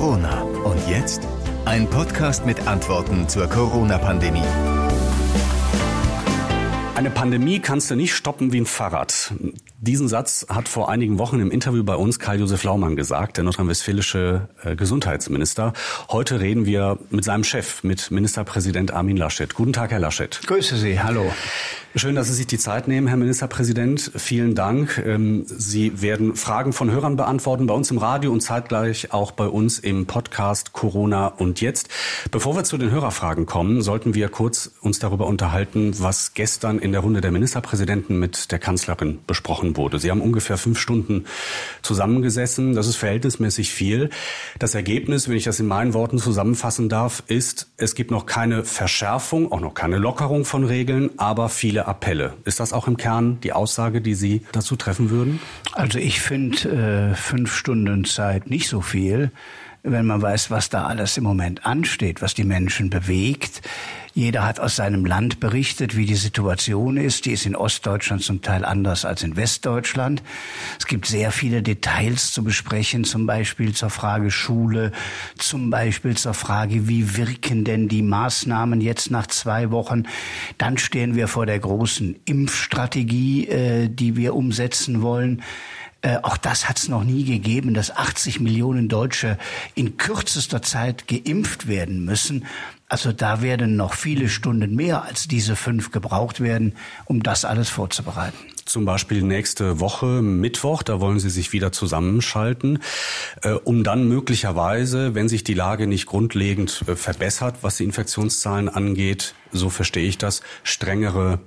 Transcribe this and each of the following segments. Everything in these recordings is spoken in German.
Corona. Und jetzt ein Podcast mit Antworten zur Corona-Pandemie. Eine Pandemie kannst du nicht stoppen wie ein Fahrrad. Diesen Satz hat vor einigen Wochen im Interview bei uns Karl-Josef Laumann gesagt, der nordrhein-westfälische äh, Gesundheitsminister. Heute reden wir mit seinem Chef, mit Ministerpräsident Armin Laschet. Guten Tag, Herr Laschet. Grüße Sie, hallo. Schön, dass Sie sich die Zeit nehmen, Herr Ministerpräsident. Vielen Dank. Ähm, Sie werden Fragen von Hörern beantworten bei uns im Radio und zeitgleich auch bei uns im Podcast Corona und jetzt. Bevor wir zu den Hörerfragen kommen, sollten wir kurz uns darüber unterhalten, was gestern in der Runde der Ministerpräsidenten mit der Kanzlerin besprochen wurde. Sie haben ungefähr fünf Stunden zusammengesessen. Das ist verhältnismäßig viel. Das Ergebnis, wenn ich das in meinen Worten zusammenfassen darf, ist, es gibt noch keine Verschärfung, auch noch keine Lockerung von Regeln, aber viele viele Appelle. Ist das auch im Kern die Aussage, die Sie dazu treffen würden? Also ich finde äh, fünf Stunden Zeit nicht so viel wenn man weiß, was da alles im Moment ansteht, was die Menschen bewegt. Jeder hat aus seinem Land berichtet, wie die Situation ist. Die ist in Ostdeutschland zum Teil anders als in Westdeutschland. Es gibt sehr viele Details zu besprechen, zum Beispiel zur Frage Schule, zum Beispiel zur Frage, wie wirken denn die Maßnahmen jetzt nach zwei Wochen. Dann stehen wir vor der großen Impfstrategie, äh, die wir umsetzen wollen. Äh, auch das hat es noch nie gegeben, dass 80 Millionen Deutsche in kürzester Zeit geimpft werden müssen. Also da werden noch viele Stunden mehr als diese fünf gebraucht werden, um das alles vorzubereiten. Zum Beispiel nächste Woche, Mittwoch, da wollen Sie sich wieder zusammenschalten, äh, um dann möglicherweise, wenn sich die Lage nicht grundlegend äh, verbessert, was die Infektionszahlen angeht, so verstehe ich das, strengere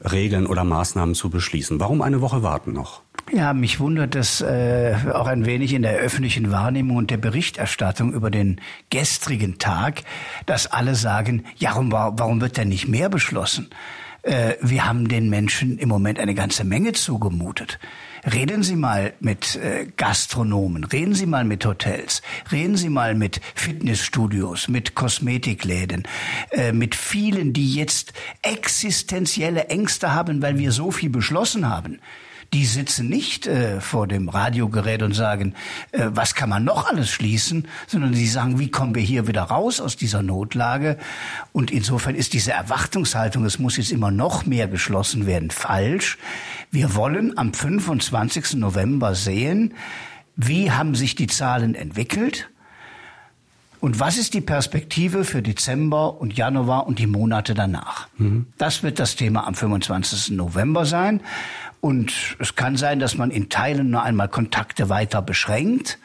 Regeln oder Maßnahmen zu beschließen. Warum eine Woche warten noch? Ja, mich wundert das äh, auch ein wenig in der öffentlichen Wahrnehmung und der Berichterstattung über den gestrigen Tag, dass alle sagen, ja, warum, warum wird denn nicht mehr beschlossen? Äh, wir haben den Menschen im Moment eine ganze Menge zugemutet. Reden Sie mal mit äh, Gastronomen, reden Sie mal mit Hotels, reden Sie mal mit Fitnessstudios, mit Kosmetikläden, äh, mit vielen, die jetzt existenzielle Ängste haben, weil wir so viel beschlossen haben die sitzen nicht äh, vor dem Radiogerät und sagen, äh, was kann man noch alles schließen, sondern sie sagen, wie kommen wir hier wieder raus aus dieser Notlage? Und insofern ist diese Erwartungshaltung, es muss jetzt immer noch mehr geschlossen werden, falsch. Wir wollen am 25. November sehen, wie haben sich die Zahlen entwickelt? Und was ist die Perspektive für Dezember und Januar und die Monate danach? Mhm. Das wird das Thema am 25. November sein. Und es kann sein, dass man in Teilen nur einmal Kontakte weiter beschränkt.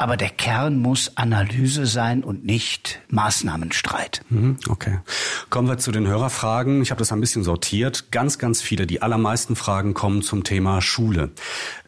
Aber der Kern muss Analyse sein und nicht Maßnahmenstreit. Mhm, okay. Kommen wir zu den Hörerfragen. Ich habe das ein bisschen sortiert. Ganz, ganz viele, die allermeisten Fragen kommen zum Thema Schule.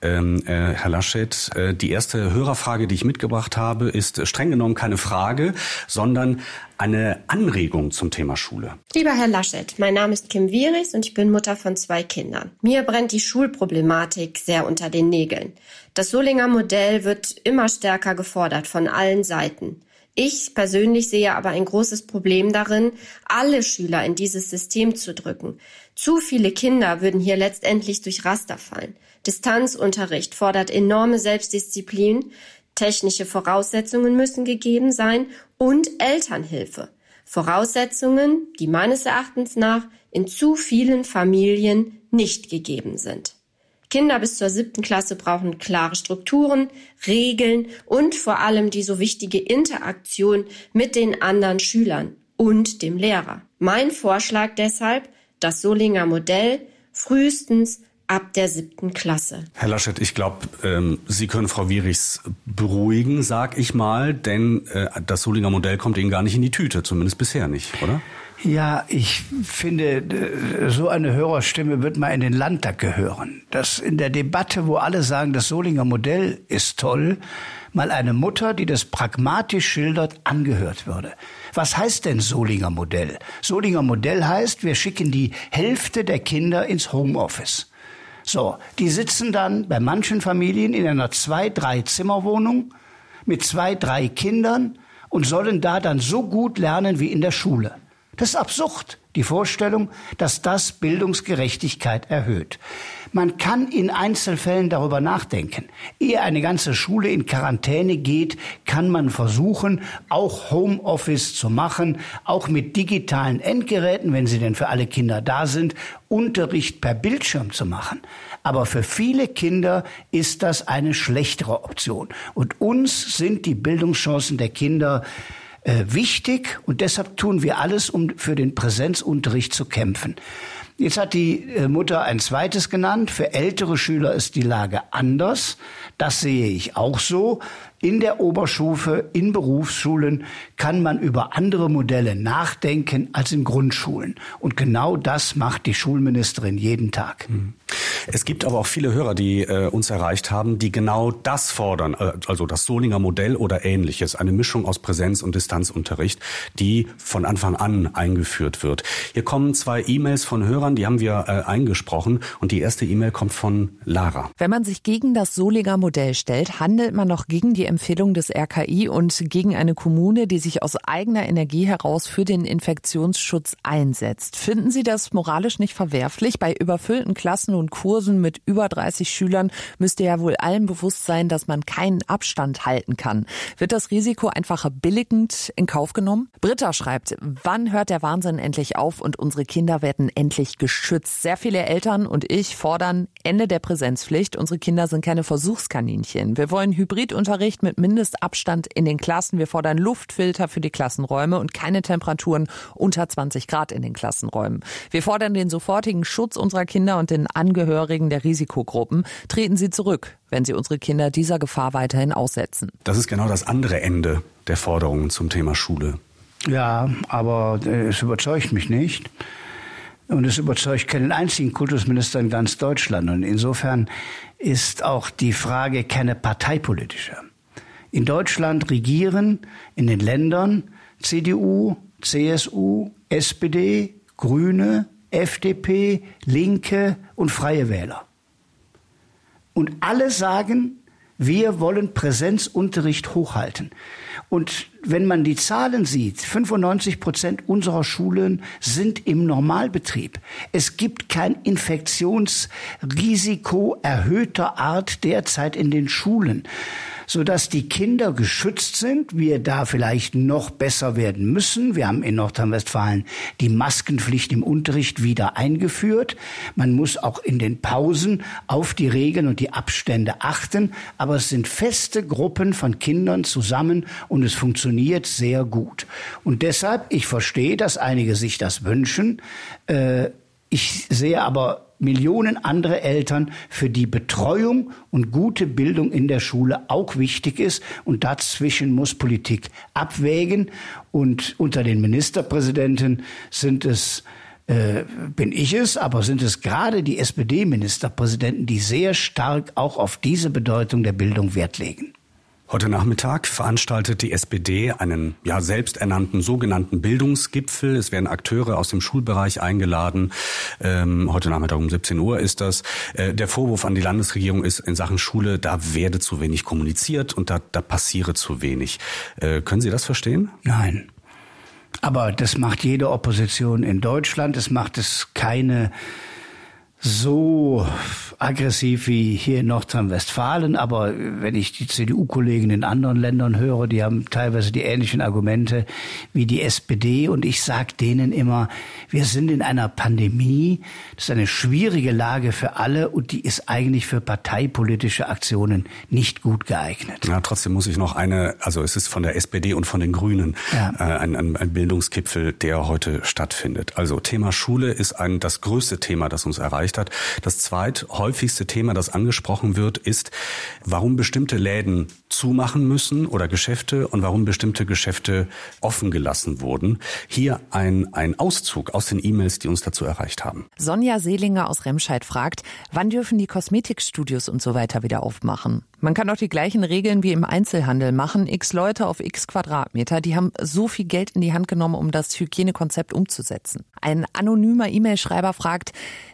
Ähm, äh, Herr Laschet, äh, die erste Hörerfrage, die ich mitgebracht habe, ist streng genommen keine Frage, sondern eine Anregung zum Thema Schule. Lieber Herr Laschet, mein Name ist Kim Wieris und ich bin Mutter von zwei Kindern. Mir brennt die Schulproblematik sehr unter den Nägeln. Das Solinger Modell wird immer stärker gefordert von allen Seiten. Ich persönlich sehe aber ein großes Problem darin, alle Schüler in dieses System zu drücken. Zu viele Kinder würden hier letztendlich durch Raster fallen. Distanzunterricht fordert enorme Selbstdisziplin, Technische Voraussetzungen müssen gegeben sein und Elternhilfe. Voraussetzungen, die meines Erachtens nach in zu vielen Familien nicht gegeben sind. Kinder bis zur siebten Klasse brauchen klare Strukturen, Regeln und vor allem die so wichtige Interaktion mit den anderen Schülern und dem Lehrer. Mein Vorschlag deshalb, das Solinger Modell frühestens ab der siebten Klasse. Herr Laschet, ich glaube, ähm, Sie können Frau Wierichs beruhigen, sag ich mal, denn äh, das Solinger Modell kommt Ihnen gar nicht in die Tüte, zumindest bisher nicht, oder? Ja, ich finde, so eine Hörerstimme wird mal in den Landtag gehören. Dass in der Debatte, wo alle sagen, das Solinger Modell ist toll, mal eine Mutter, die das pragmatisch schildert, angehört würde. Was heißt denn Solinger Modell? Solinger Modell heißt, wir schicken die Hälfte der Kinder ins Homeoffice. So, die sitzen dann bei manchen Familien in einer zwei, drei Zimmerwohnung mit zwei, drei Kindern und sollen da dann so gut lernen wie in der Schule. Das ist absurd, die Vorstellung, dass das Bildungsgerechtigkeit erhöht. Man kann in Einzelfällen darüber nachdenken. Ehe eine ganze Schule in Quarantäne geht, kann man versuchen, auch Homeoffice zu machen, auch mit digitalen Endgeräten, wenn sie denn für alle Kinder da sind, Unterricht per Bildschirm zu machen. Aber für viele Kinder ist das eine schlechtere Option. Und uns sind die Bildungschancen der Kinder äh, wichtig und deshalb tun wir alles, um für den Präsenzunterricht zu kämpfen. Jetzt hat die äh, Mutter ein zweites genannt. Für ältere Schüler ist die Lage anders. Das sehe ich auch so. In der Oberstufe, in Berufsschulen kann man über andere Modelle nachdenken als in Grundschulen. Und genau das macht die Schulministerin jeden Tag. Mhm. Es gibt aber auch viele Hörer, die äh, uns erreicht haben, die genau das fordern, äh, also das Solinger Modell oder ähnliches, eine Mischung aus Präsenz- und Distanzunterricht, die von Anfang an eingeführt wird. Hier kommen zwei E-Mails von Hörern, die haben wir äh, eingesprochen und die erste E-Mail kommt von Lara. Wenn man sich gegen das Solinger Modell stellt, handelt man noch gegen die Empfehlung des RKI und gegen eine Kommune, die sich aus eigener Energie heraus für den Infektionsschutz einsetzt. Finden Sie das moralisch nicht verwerflich? Bei überfüllten Klassen und Kursen mit über 30 Schülern müsste ja wohl allen bewusst sein, dass man keinen Abstand halten kann. Wird das Risiko einfach billigend in Kauf genommen? Britta schreibt, wann hört der Wahnsinn endlich auf und unsere Kinder werden endlich geschützt? Sehr viele Eltern und ich fordern Ende der Präsenzpflicht. Unsere Kinder sind keine Versuchskaninchen. Wir wollen Hybridunterricht mit Mindestabstand in den Klassen. Wir fordern Luftfilter für die Klassenräume und keine Temperaturen unter 20 Grad in den Klassenräumen. Wir fordern den sofortigen Schutz unserer Kinder und den Angehörigen der Risikogruppen. Treten Sie zurück, wenn Sie unsere Kinder dieser Gefahr weiterhin aussetzen. Das ist genau das andere Ende der Forderungen zum Thema Schule. Ja, aber äh, es überzeugt mich nicht. Und es überzeugt keinen einzigen Kultusminister in ganz Deutschland. Und insofern ist auch die Frage keine parteipolitische. In Deutschland regieren in den Ländern CDU, CSU, SPD, Grüne, FDP, Linke und Freie Wähler. Und alle sagen, wir wollen Präsenzunterricht hochhalten. Und wenn man die Zahlen sieht, 95 Prozent unserer Schulen sind im Normalbetrieb. Es gibt kein Infektionsrisiko erhöhter Art derzeit in den Schulen sodass die Kinder geschützt sind. Wir da vielleicht noch besser werden müssen. Wir haben in Nordrhein-Westfalen die Maskenpflicht im Unterricht wieder eingeführt. Man muss auch in den Pausen auf die Regeln und die Abstände achten. Aber es sind feste Gruppen von Kindern zusammen und es funktioniert sehr gut. Und deshalb, ich verstehe, dass einige sich das wünschen. Äh, ich sehe aber Millionen andere Eltern, für die Betreuung und gute Bildung in der Schule auch wichtig ist. Und dazwischen muss Politik abwägen. Und unter den Ministerpräsidenten sind es äh, bin ich es, aber sind es gerade die SPD-Ministerpräsidenten, die sehr stark auch auf diese Bedeutung der Bildung Wert legen. Heute Nachmittag veranstaltet die SPD einen ja selbsternannten sogenannten Bildungsgipfel. Es werden Akteure aus dem Schulbereich eingeladen. Ähm, heute Nachmittag um 17 Uhr ist das. Äh, der Vorwurf an die Landesregierung ist in Sachen Schule, da werde zu wenig kommuniziert und da, da passiere zu wenig. Äh, können Sie das verstehen? Nein. Aber das macht jede Opposition in Deutschland. Es macht es keine so aggressiv wie hier in Nordrhein-Westfalen, aber wenn ich die CDU-Kollegen in anderen Ländern höre, die haben teilweise die ähnlichen Argumente wie die SPD und ich sage denen immer, wir sind in einer Pandemie, das ist eine schwierige Lage für alle und die ist eigentlich für parteipolitische Aktionen nicht gut geeignet. Ja, trotzdem muss ich noch eine, also es ist von der SPD und von den Grünen ja. äh, ein, ein, ein Bildungsgipfel, der heute stattfindet. Also Thema Schule ist ein, das größte Thema, das uns erreicht erreicht hat. Das zweithäufigste Thema, das angesprochen wird, ist, warum bestimmte Läden zumachen müssen oder Geschäfte und warum bestimmte Geschäfte offen gelassen wurden. Hier ein, ein Auszug aus den E-Mails, die uns dazu erreicht haben. Sonja Seelinger aus Remscheid fragt, wann dürfen die Kosmetikstudios und so weiter wieder aufmachen? Man kann auch die gleichen Regeln wie im Einzelhandel machen. X Leute auf X Quadratmeter, die haben so viel Geld in die Hand genommen, um das Hygienekonzept umzusetzen. Ein anonymer E-Mail-Schreiber fragt,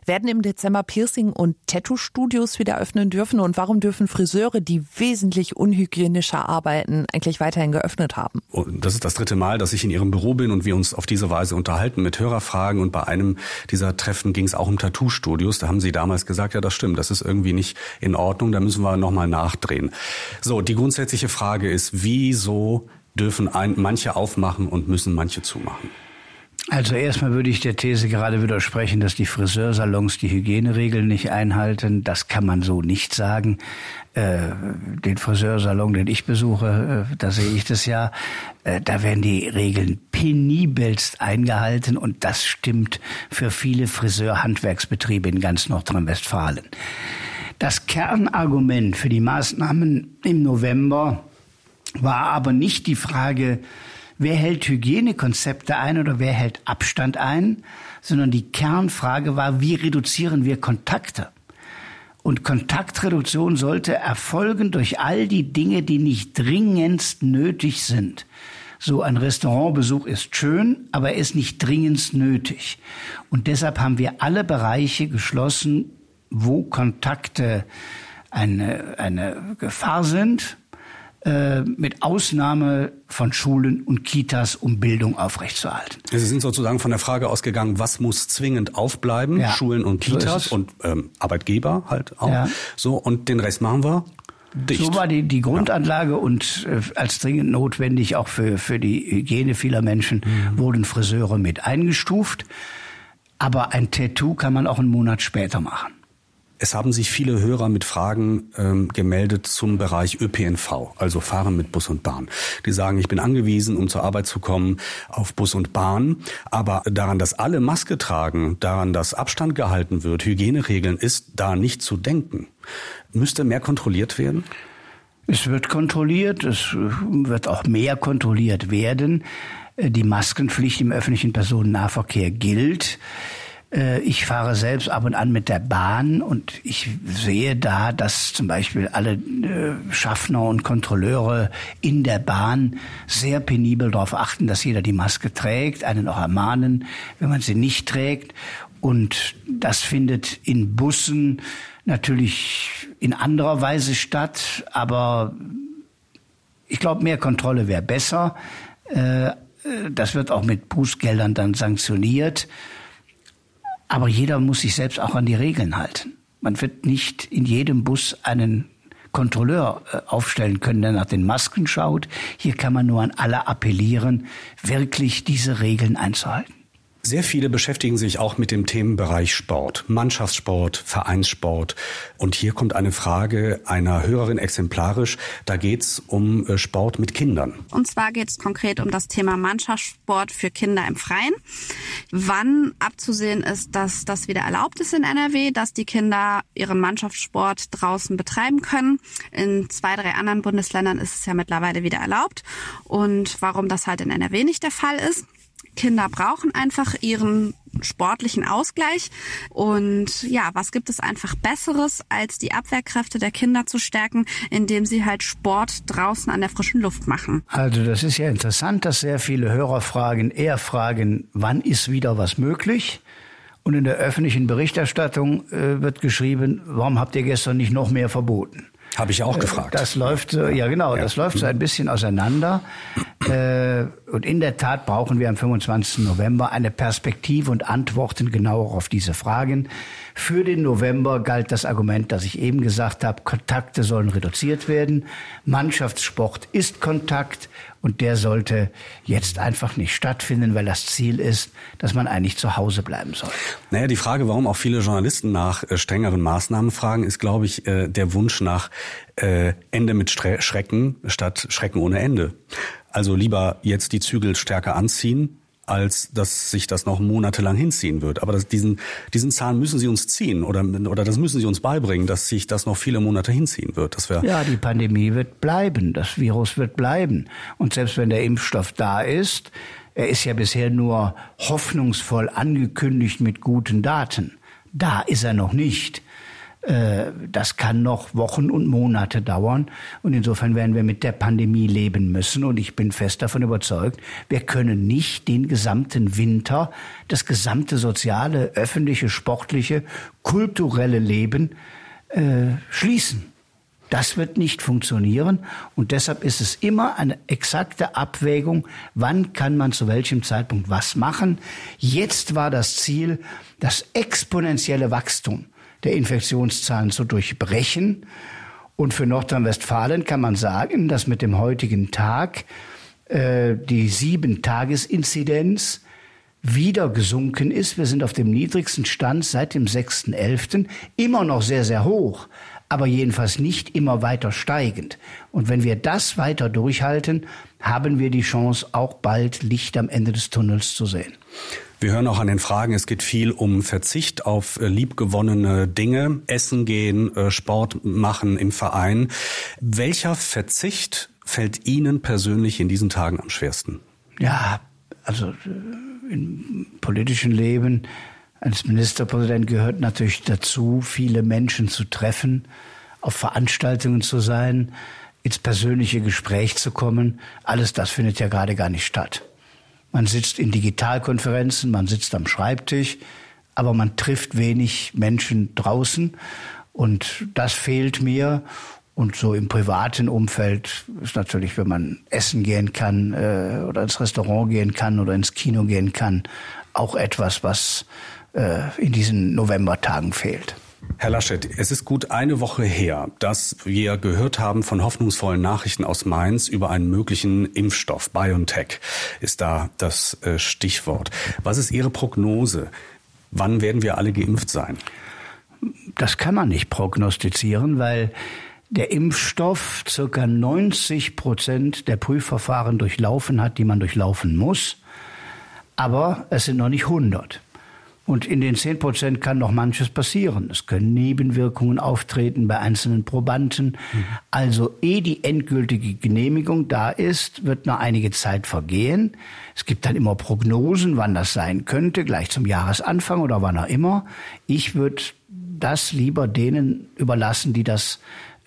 werden im Dezember Piercing- und Tattoo-Studios wieder öffnen dürfen und warum dürfen Friseure, die wesentlich unhygienischer arbeiten, eigentlich weiterhin geöffnet haben? Und das ist das dritte Mal, dass ich in Ihrem Büro bin und wir uns auf diese Weise unterhalten mit Hörerfragen. Und bei einem dieser Treffen ging es auch um Tattoo-Studios. Da haben Sie damals gesagt, ja, das stimmt, das ist irgendwie nicht in Ordnung, da müssen wir nochmal nachdrehen. So, die grundsätzliche Frage ist, wieso dürfen ein, manche aufmachen und müssen manche zumachen? Also erstmal würde ich der These gerade widersprechen, dass die Friseursalons die Hygieneregeln nicht einhalten. Das kann man so nicht sagen. Äh, den Friseursalon, den ich besuche, äh, da sehe ich das ja. Äh, da werden die Regeln penibelst eingehalten und das stimmt für viele Friseurhandwerksbetriebe in ganz Nordrhein-Westfalen. Das Kernargument für die Maßnahmen im November war aber nicht die Frage, wer hält Hygienekonzepte ein oder wer hält Abstand ein, sondern die Kernfrage war, wie reduzieren wir Kontakte? Und Kontaktreduktion sollte erfolgen durch all die Dinge, die nicht dringendst nötig sind. So ein Restaurantbesuch ist schön, aber ist nicht dringend nötig. Und deshalb haben wir alle Bereiche geschlossen, wo Kontakte eine, eine Gefahr sind äh, mit Ausnahme von Schulen und Kitas, um Bildung aufrechtzuerhalten. Sie sind sozusagen von der Frage ausgegangen, was muss zwingend aufbleiben, ja, Schulen und Kitas so und ähm, Arbeitgeber halt auch. Ja. So und den Rest machen wir. Dicht. So war die, die Grundanlage ja. und äh, als dringend notwendig auch für, für die Hygiene vieler Menschen mhm. wurden Friseure mit eingestuft. Aber ein Tattoo kann man auch einen Monat später machen. Es haben sich viele Hörer mit Fragen ähm, gemeldet zum Bereich ÖPNV, also Fahren mit Bus und Bahn. Die sagen, ich bin angewiesen, um zur Arbeit zu kommen, auf Bus und Bahn. Aber daran, dass alle Maske tragen, daran, dass Abstand gehalten wird, Hygieneregeln, ist da nicht zu denken. Müsste mehr kontrolliert werden? Es wird kontrolliert, es wird auch mehr kontrolliert werden. Die Maskenpflicht im öffentlichen Personennahverkehr gilt. Äh, ich fahre selbst ab und an mit der Bahn und ich sehe da, dass zum Beispiel alle äh, Schaffner und Kontrolleure in der Bahn sehr penibel darauf achten, dass jeder die Maske trägt, einen auch ermahnen, wenn man sie nicht trägt. Und das findet in Bussen natürlich in anderer Weise statt, aber ich glaube, mehr Kontrolle wäre besser. Äh, das wird auch mit Bußgeldern dann sanktioniert. Aber jeder muss sich selbst auch an die Regeln halten. Man wird nicht in jedem Bus einen Kontrolleur äh, aufstellen können, der nach den Masken schaut. Hier kann man nur an alle appellieren, wirklich diese Regeln einzuhalten. Sehr viele beschäftigen sich auch mit dem Themenbereich Sport, Mannschaftssport, Vereinssport. Und hier kommt eine Frage einer Hörerin exemplarisch. Da geht es um äh, Sport mit Kindern. Und zwar geht es konkret um das Thema Mannschaftssport für Kinder im Freien. Wann abzusehen ist, dass das wieder erlaubt ist in NRW, dass die Kinder ihren Mannschaftssport draußen betreiben können. In zwei, drei anderen Bundesländern ist es ja mittlerweile wieder erlaubt. Und warum das halt in NRW nicht der Fall ist. Kinder brauchen einfach ihren sportlichen Ausgleich. Und ja, was gibt es einfach Besseres, als die Abwehrkräfte der Kinder zu stärken, indem sie halt Sport draußen an der frischen Luft machen? Also das ist ja interessant, dass sehr viele Hörer fragen, eher fragen, wann ist wieder was möglich? Und in der öffentlichen Berichterstattung äh, wird geschrieben, warum habt ihr gestern nicht noch mehr verboten? Habe ich auch äh, gefragt. Das läuft, ja genau, ja. das läuft so ein bisschen auseinander. Äh, und in der Tat brauchen wir am 25. November eine Perspektive und Antworten genauer auf diese Fragen. Für den November galt das Argument, das ich eben gesagt habe, Kontakte sollen reduziert werden. Mannschaftssport ist Kontakt und der sollte jetzt einfach nicht stattfinden, weil das Ziel ist, dass man eigentlich zu Hause bleiben soll. Naja, die Frage, warum auch viele Journalisten nach äh, strengeren Maßnahmen fragen, ist, glaube ich, äh, der Wunsch nach äh, Ende mit Schrecken statt Schrecken ohne Ende. Also lieber jetzt die Zügel stärker anziehen, als dass sich das noch monatelang hinziehen wird. Aber das, diesen, diesen Zahn müssen Sie uns ziehen oder, oder das müssen Sie uns beibringen, dass sich das noch viele Monate hinziehen wird. Das wäre ja, die Pandemie wird bleiben, das Virus wird bleiben. Und selbst wenn der Impfstoff da ist, er ist ja bisher nur hoffnungsvoll angekündigt mit guten Daten. Da ist er noch nicht. Äh, das kann noch Wochen und Monate dauern. Und insofern werden wir mit der Pandemie leben müssen. Und ich bin fest davon überzeugt, wir können nicht den gesamten Winter, das gesamte soziale, öffentliche, sportliche, kulturelle Leben äh, schließen. Das wird nicht funktionieren und deshalb ist es immer eine exakte Abwägung, wann kann man zu welchem Zeitpunkt was machen. Jetzt war das Ziel, das exponentielle Wachstum der Infektionszahlen zu durchbrechen. Und für Nordrhein-Westfalen kann man sagen, dass mit dem heutigen Tag äh, die Sieben-Tages-Inzidenz wieder gesunken ist. Wir sind auf dem niedrigsten Stand seit dem 6.11. Immer noch sehr, sehr hoch, aber jedenfalls nicht immer weiter steigend. Und wenn wir das weiter durchhalten, haben wir die Chance, auch bald Licht am Ende des Tunnels zu sehen. Wir hören auch an den Fragen, es geht viel um Verzicht auf äh, liebgewonnene Dinge, Essen gehen, äh, Sport machen im Verein. Welcher Verzicht fällt Ihnen persönlich in diesen Tagen am schwersten? Ja, also äh, im politischen Leben als Ministerpräsident gehört natürlich dazu, viele Menschen zu treffen, auf Veranstaltungen zu sein, ins persönliche Gespräch zu kommen. Alles das findet ja gerade gar nicht statt. Man sitzt in Digitalkonferenzen, man sitzt am Schreibtisch, aber man trifft wenig Menschen draußen. Und das fehlt mir. Und so im privaten Umfeld ist natürlich, wenn man essen gehen kann äh, oder ins Restaurant gehen kann oder ins Kino gehen kann, auch etwas, was äh, in diesen Novembertagen fehlt. Herr Laschet, es ist gut eine Woche her, dass wir gehört haben von hoffnungsvollen Nachrichten aus Mainz über einen möglichen Impfstoff. BioNTech ist da das äh, Stichwort. Was ist Ihre Prognose? Wann werden wir alle geimpft sein? Das kann man nicht prognostizieren, weil der Impfstoff circa 90 Prozent der Prüfverfahren durchlaufen hat, die man durchlaufen muss. Aber es sind noch nicht 100. Und in den 10 Prozent kann noch manches passieren. Es können Nebenwirkungen auftreten bei einzelnen Probanden. Mhm. Also ehe die endgültige Genehmigung da ist, wird noch einige Zeit vergehen. Es gibt dann immer Prognosen, wann das sein könnte, gleich zum Jahresanfang oder wann auch immer. Ich würde das lieber denen überlassen, die das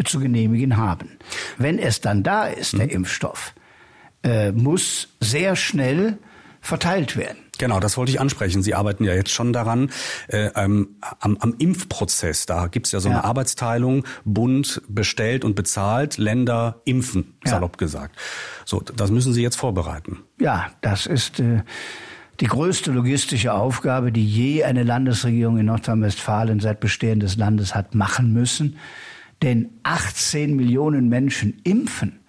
zu genehmigen haben. Wenn es dann da ist, der mhm. Impfstoff, äh, muss sehr schnell verteilt werden. Genau, das wollte ich ansprechen. Sie arbeiten ja jetzt schon daran, äh, ähm, am, am Impfprozess. Da gibt's ja so ja. eine Arbeitsteilung, Bund bestellt und bezahlt, Länder impfen, salopp ja. gesagt. So, das müssen Sie jetzt vorbereiten. Ja, das ist äh, die größte logistische Aufgabe, die je eine Landesregierung in Nordrhein-Westfalen seit Bestehen des Landes hat machen müssen. Denn 18 Millionen Menschen impfen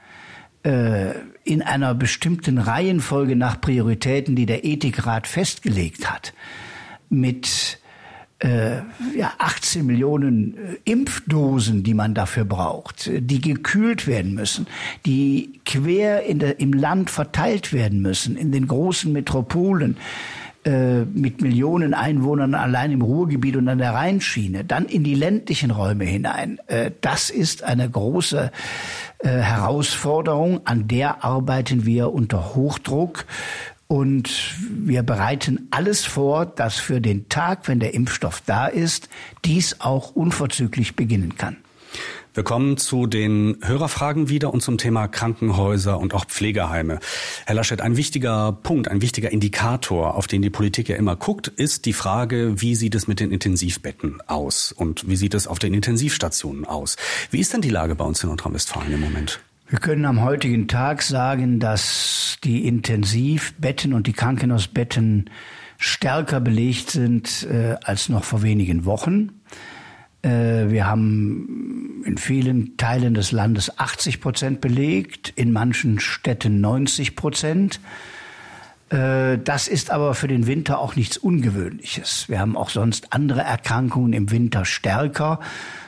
äh, in einer bestimmten Reihenfolge nach Prioritäten, die der Ethikrat festgelegt hat, mit äh, ja, 18 Millionen äh, Impfdosen, die man dafür braucht, die gekühlt werden müssen, die quer der, im Land verteilt werden müssen, in den großen Metropolen äh, mit Millionen Einwohnern allein im Ruhrgebiet und an der Rheinschiene, dann in die ländlichen Räume hinein. Äh, das ist eine große äh, Herausforderung, an der arbeiten wir unter Hochdruck. Und wir bereiten alles vor, dass für den Tag, wenn der Impfstoff da ist, dies auch unverzüglich beginnen kann. Wir kommen zu den Hörerfragen wieder und zum Thema Krankenhäuser und auch Pflegeheime. Herr Laschet, ein wichtiger Punkt, ein wichtiger Indikator, auf den die Politik ja immer guckt, ist die Frage, wie sieht es mit den Intensivbetten aus und wie sieht es auf den Intensivstationen aus? Wie ist denn die Lage bei uns in Nordrhein-Westfalen im Moment? Wir können am heutigen Tag sagen, dass die Intensivbetten und die Krankenhausbetten stärker belegt sind äh, als noch vor wenigen Wochen. Äh, wir haben in vielen Teilen des Landes 80 Prozent belegt, in manchen Städten 90 Prozent. Äh, das ist aber für den Winter auch nichts Ungewöhnliches. Wir haben auch sonst andere Erkrankungen im Winter stärker,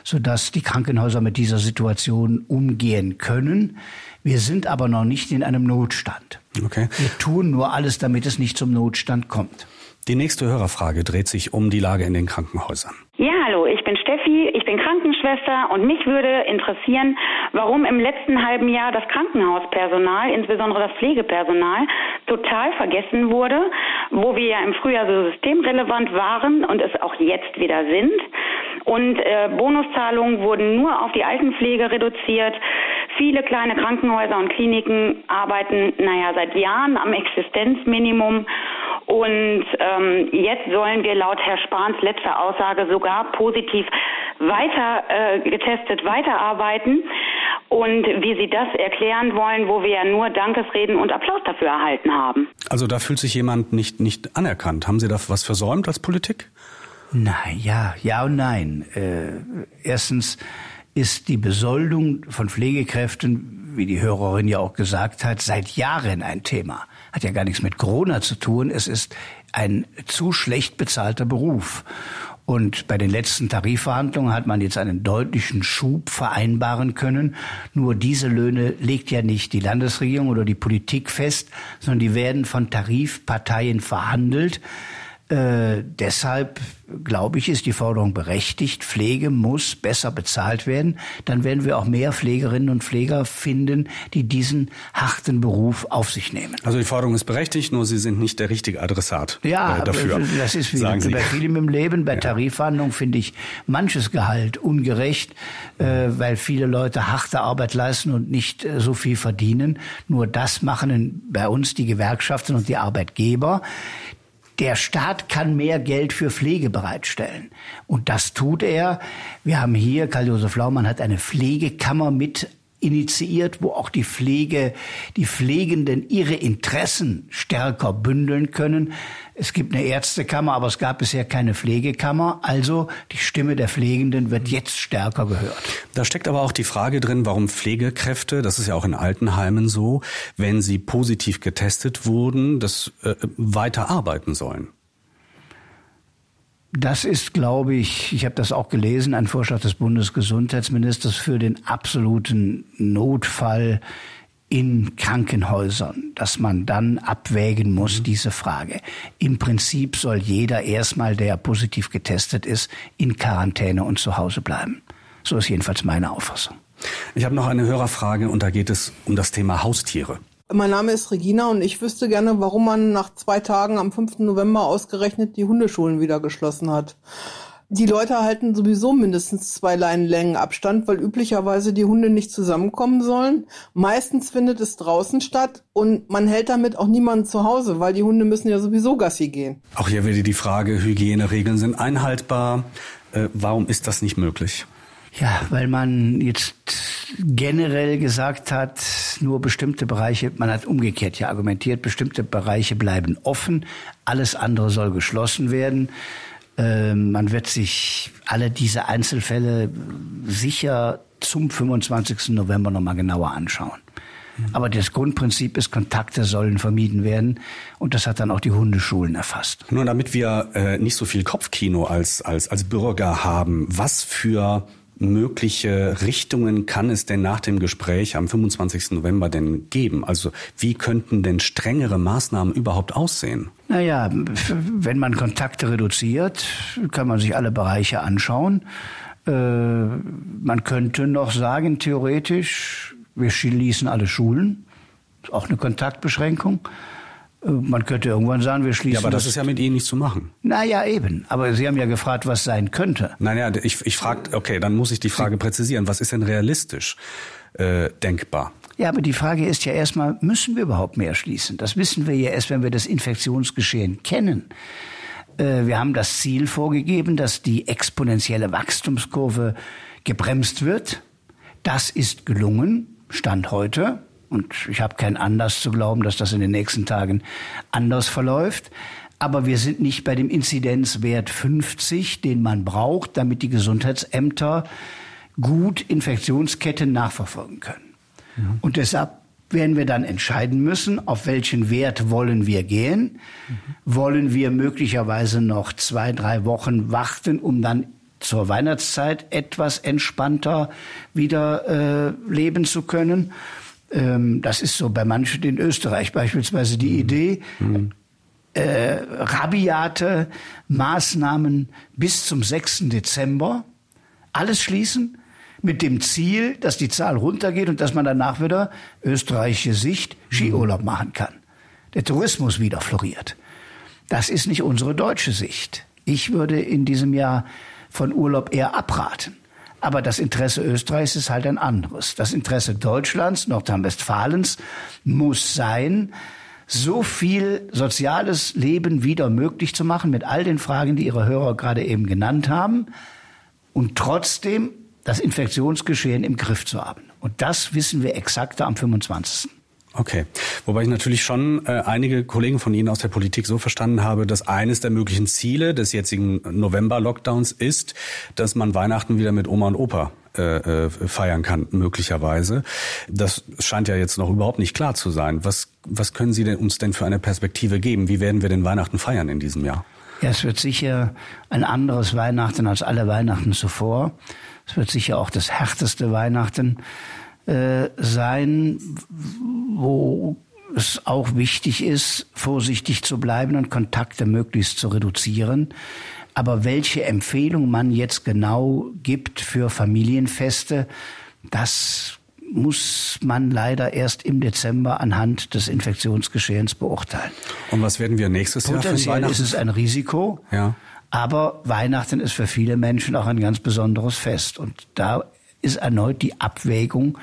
sodass die Krankenhäuser mit dieser Situation umgehen können. Wir sind aber noch nicht in einem Notstand. Okay. Wir tun nur alles, damit es nicht zum Notstand kommt. Die nächste Hörerfrage dreht sich um die Lage in den Krankenhäusern. Ja, hallo, ich bin Steffi, ich bin Krankenschwester und mich würde interessieren, warum im letzten halben Jahr das Krankenhauspersonal, insbesondere das Pflegepersonal, total vergessen wurde, wo wir ja im Frühjahr so systemrelevant waren und es auch jetzt wieder sind. Und äh, Bonuszahlungen wurden nur auf die Altenpflege reduziert. Viele kleine Krankenhäuser und Kliniken arbeiten, naja, seit Jahren am Existenzminimum. Und ähm, jetzt sollen wir laut Herr Spahns letzter Aussage sogar positiv weiter äh, getestet weiterarbeiten. Und wie Sie das erklären wollen, wo wir ja nur Dankesreden und Applaus dafür erhalten haben. Also da fühlt sich jemand nicht, nicht anerkannt. Haben Sie da was versäumt als Politik? Nein, ja, ja und nein. Äh, erstens ist die Besoldung von Pflegekräften, wie die Hörerin ja auch gesagt hat, seit Jahren ein Thema. Hat ja gar nichts mit Corona zu tun. Es ist ein zu schlecht bezahlter Beruf. Und bei den letzten Tarifverhandlungen hat man jetzt einen deutlichen Schub vereinbaren können. Nur diese Löhne legt ja nicht die Landesregierung oder die Politik fest, sondern die werden von Tarifparteien verhandelt. Äh, deshalb glaube ich, ist die Forderung berechtigt. Pflege muss besser bezahlt werden. Dann werden wir auch mehr Pflegerinnen und Pfleger finden, die diesen harten Beruf auf sich nehmen. Also die Forderung ist berechtigt, nur Sie sind nicht der richtige Adressat ja, äh, dafür. Das ist wie sagen bei vielem im Leben. Bei ja. Tarifverhandlungen finde ich manches Gehalt ungerecht, äh, weil viele Leute harte Arbeit leisten und nicht äh, so viel verdienen. Nur das machen bei uns die Gewerkschaften und die Arbeitgeber. Der Staat kann mehr Geld für Pflege bereitstellen. Und das tut er. Wir haben hier, Karl-Josef Laumann hat eine Pflegekammer mit initiiert, wo auch die Pflege, die Pflegenden ihre Interessen stärker bündeln können. Es gibt eine Ärztekammer, aber es gab bisher keine Pflegekammer. Also die Stimme der Pflegenden wird jetzt stärker gehört. Da steckt aber auch die Frage drin, warum Pflegekräfte, das ist ja auch in Altenheimen so, wenn sie positiv getestet wurden, das äh, weiter arbeiten sollen. Das ist, glaube ich, ich habe das auch gelesen, ein Vorschlag des Bundesgesundheitsministers für den absoluten Notfall in Krankenhäusern, dass man dann abwägen muss, mhm. diese Frage. Im Prinzip soll jeder erstmal, der positiv getestet ist, in Quarantäne und zu Hause bleiben. So ist jedenfalls meine Auffassung. Ich habe noch eine Hörerfrage und da geht es um das Thema Haustiere. Mein Name ist Regina und ich wüsste gerne, warum man nach zwei Tagen am 5. November ausgerechnet die Hundeschulen wieder geschlossen hat. Die Leute halten sowieso mindestens zwei Leinenlängen Abstand, weil üblicherweise die Hunde nicht zusammenkommen sollen. Meistens findet es draußen statt und man hält damit auch niemanden zu Hause, weil die Hunde müssen ja sowieso Gassi gehen. Auch hier wieder die Frage, Hygieneregeln sind einhaltbar. Äh, warum ist das nicht möglich? Ja, weil man jetzt generell gesagt hat, nur bestimmte Bereiche, man hat umgekehrt ja argumentiert, bestimmte Bereiche bleiben offen, alles andere soll geschlossen werden. Ähm, man wird sich alle diese Einzelfälle sicher zum 25. November nochmal genauer anschauen. Aber das Grundprinzip ist, Kontakte sollen vermieden werden. Und das hat dann auch die Hundeschulen erfasst. Nur damit wir äh, nicht so viel Kopfkino als, als, als Bürger haben, was für mögliche Richtungen kann es denn nach dem Gespräch am 25. November denn geben? Also wie könnten denn strengere Maßnahmen überhaupt aussehen? Naja, wenn man Kontakte reduziert, kann man sich alle Bereiche anschauen. Äh, man könnte noch sagen, theoretisch, wir schließen alle Schulen. Auch eine Kontaktbeschränkung. Äh, man könnte irgendwann sagen, wir schließen. Ja, aber das, das ist ja mit Ihnen nicht zu machen. Naja, eben. Aber Sie haben ja gefragt, was sein könnte. Naja, ich, ich frage, okay, dann muss ich die Frage präzisieren. Was ist denn realistisch äh, denkbar? Ja, aber die Frage ist ja erstmal, müssen wir überhaupt mehr schließen? Das wissen wir ja erst, wenn wir das Infektionsgeschehen kennen. Äh, wir haben das Ziel vorgegeben, dass die exponentielle Wachstumskurve gebremst wird. Das ist gelungen, Stand heute. Und ich habe keinen Anlass zu glauben, dass das in den nächsten Tagen anders verläuft. Aber wir sind nicht bei dem Inzidenzwert 50, den man braucht, damit die Gesundheitsämter gut Infektionsketten nachverfolgen können. Ja. Und deshalb werden wir dann entscheiden müssen, auf welchen Wert wollen wir gehen. Mhm. Wollen wir möglicherweise noch zwei, drei Wochen warten, um dann zur Weihnachtszeit etwas entspannter wieder äh, leben zu können? Ähm, das ist so bei manchen in Österreich beispielsweise die mhm. Idee, mhm. Äh, rabiate Maßnahmen bis zum 6. Dezember, alles schließen, mit dem Ziel, dass die Zahl runtergeht und dass man danach wieder österreichische Sicht Skiurlaub mhm. machen kann. Der Tourismus wieder floriert. Das ist nicht unsere deutsche Sicht. Ich würde in diesem Jahr von Urlaub eher abraten. Aber das Interesse Österreichs ist halt ein anderes. Das Interesse Deutschlands, Nordrhein-Westfalens muss sein, so viel soziales Leben wieder möglich zu machen mit all den Fragen, die Ihre Hörer gerade eben genannt haben und trotzdem das Infektionsgeschehen im Griff zu haben. Und das wissen wir exakter am 25. Okay. Wobei ich natürlich schon äh, einige Kollegen von Ihnen aus der Politik so verstanden habe, dass eines der möglichen Ziele des jetzigen November-Lockdowns ist, dass man Weihnachten wieder mit Oma und Opa äh, äh, feiern kann, möglicherweise. Das scheint ja jetzt noch überhaupt nicht klar zu sein. Was, was können Sie denn uns denn für eine Perspektive geben? Wie werden wir denn Weihnachten feiern in diesem Jahr? Ja, es wird sicher ein anderes Weihnachten als alle Weihnachten zuvor. Es wird sicher auch das härteste Weihnachten äh, sein, wo es auch wichtig ist, vorsichtig zu bleiben und Kontakte möglichst zu reduzieren. Aber welche Empfehlung man jetzt genau gibt für Familienfeste, das muss man leider erst im Dezember anhand des Infektionsgeschehens beurteilen. Und was werden wir nächstes Jahr für Weihnachten? ist es ein Risiko. Ja. Aber Weihnachten ist für viele Menschen auch ein ganz besonderes Fest. Und da ist erneut die Abwägung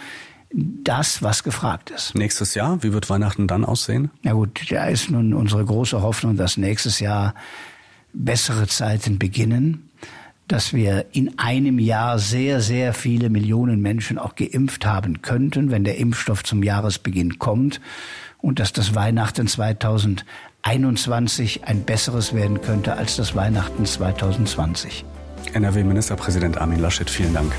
das, was gefragt ist. Nächstes Jahr, wie wird Weihnachten dann aussehen? Na gut, da ist nun unsere große Hoffnung, dass nächstes Jahr bessere Zeiten beginnen, dass wir in einem Jahr sehr, sehr viele Millionen Menschen auch geimpft haben könnten, wenn der Impfstoff zum Jahresbeginn kommt und dass das Weihnachten 2021 ein besseres werden könnte als das Weihnachten 2020. NRW-Ministerpräsident Armin Laschet, vielen Dank.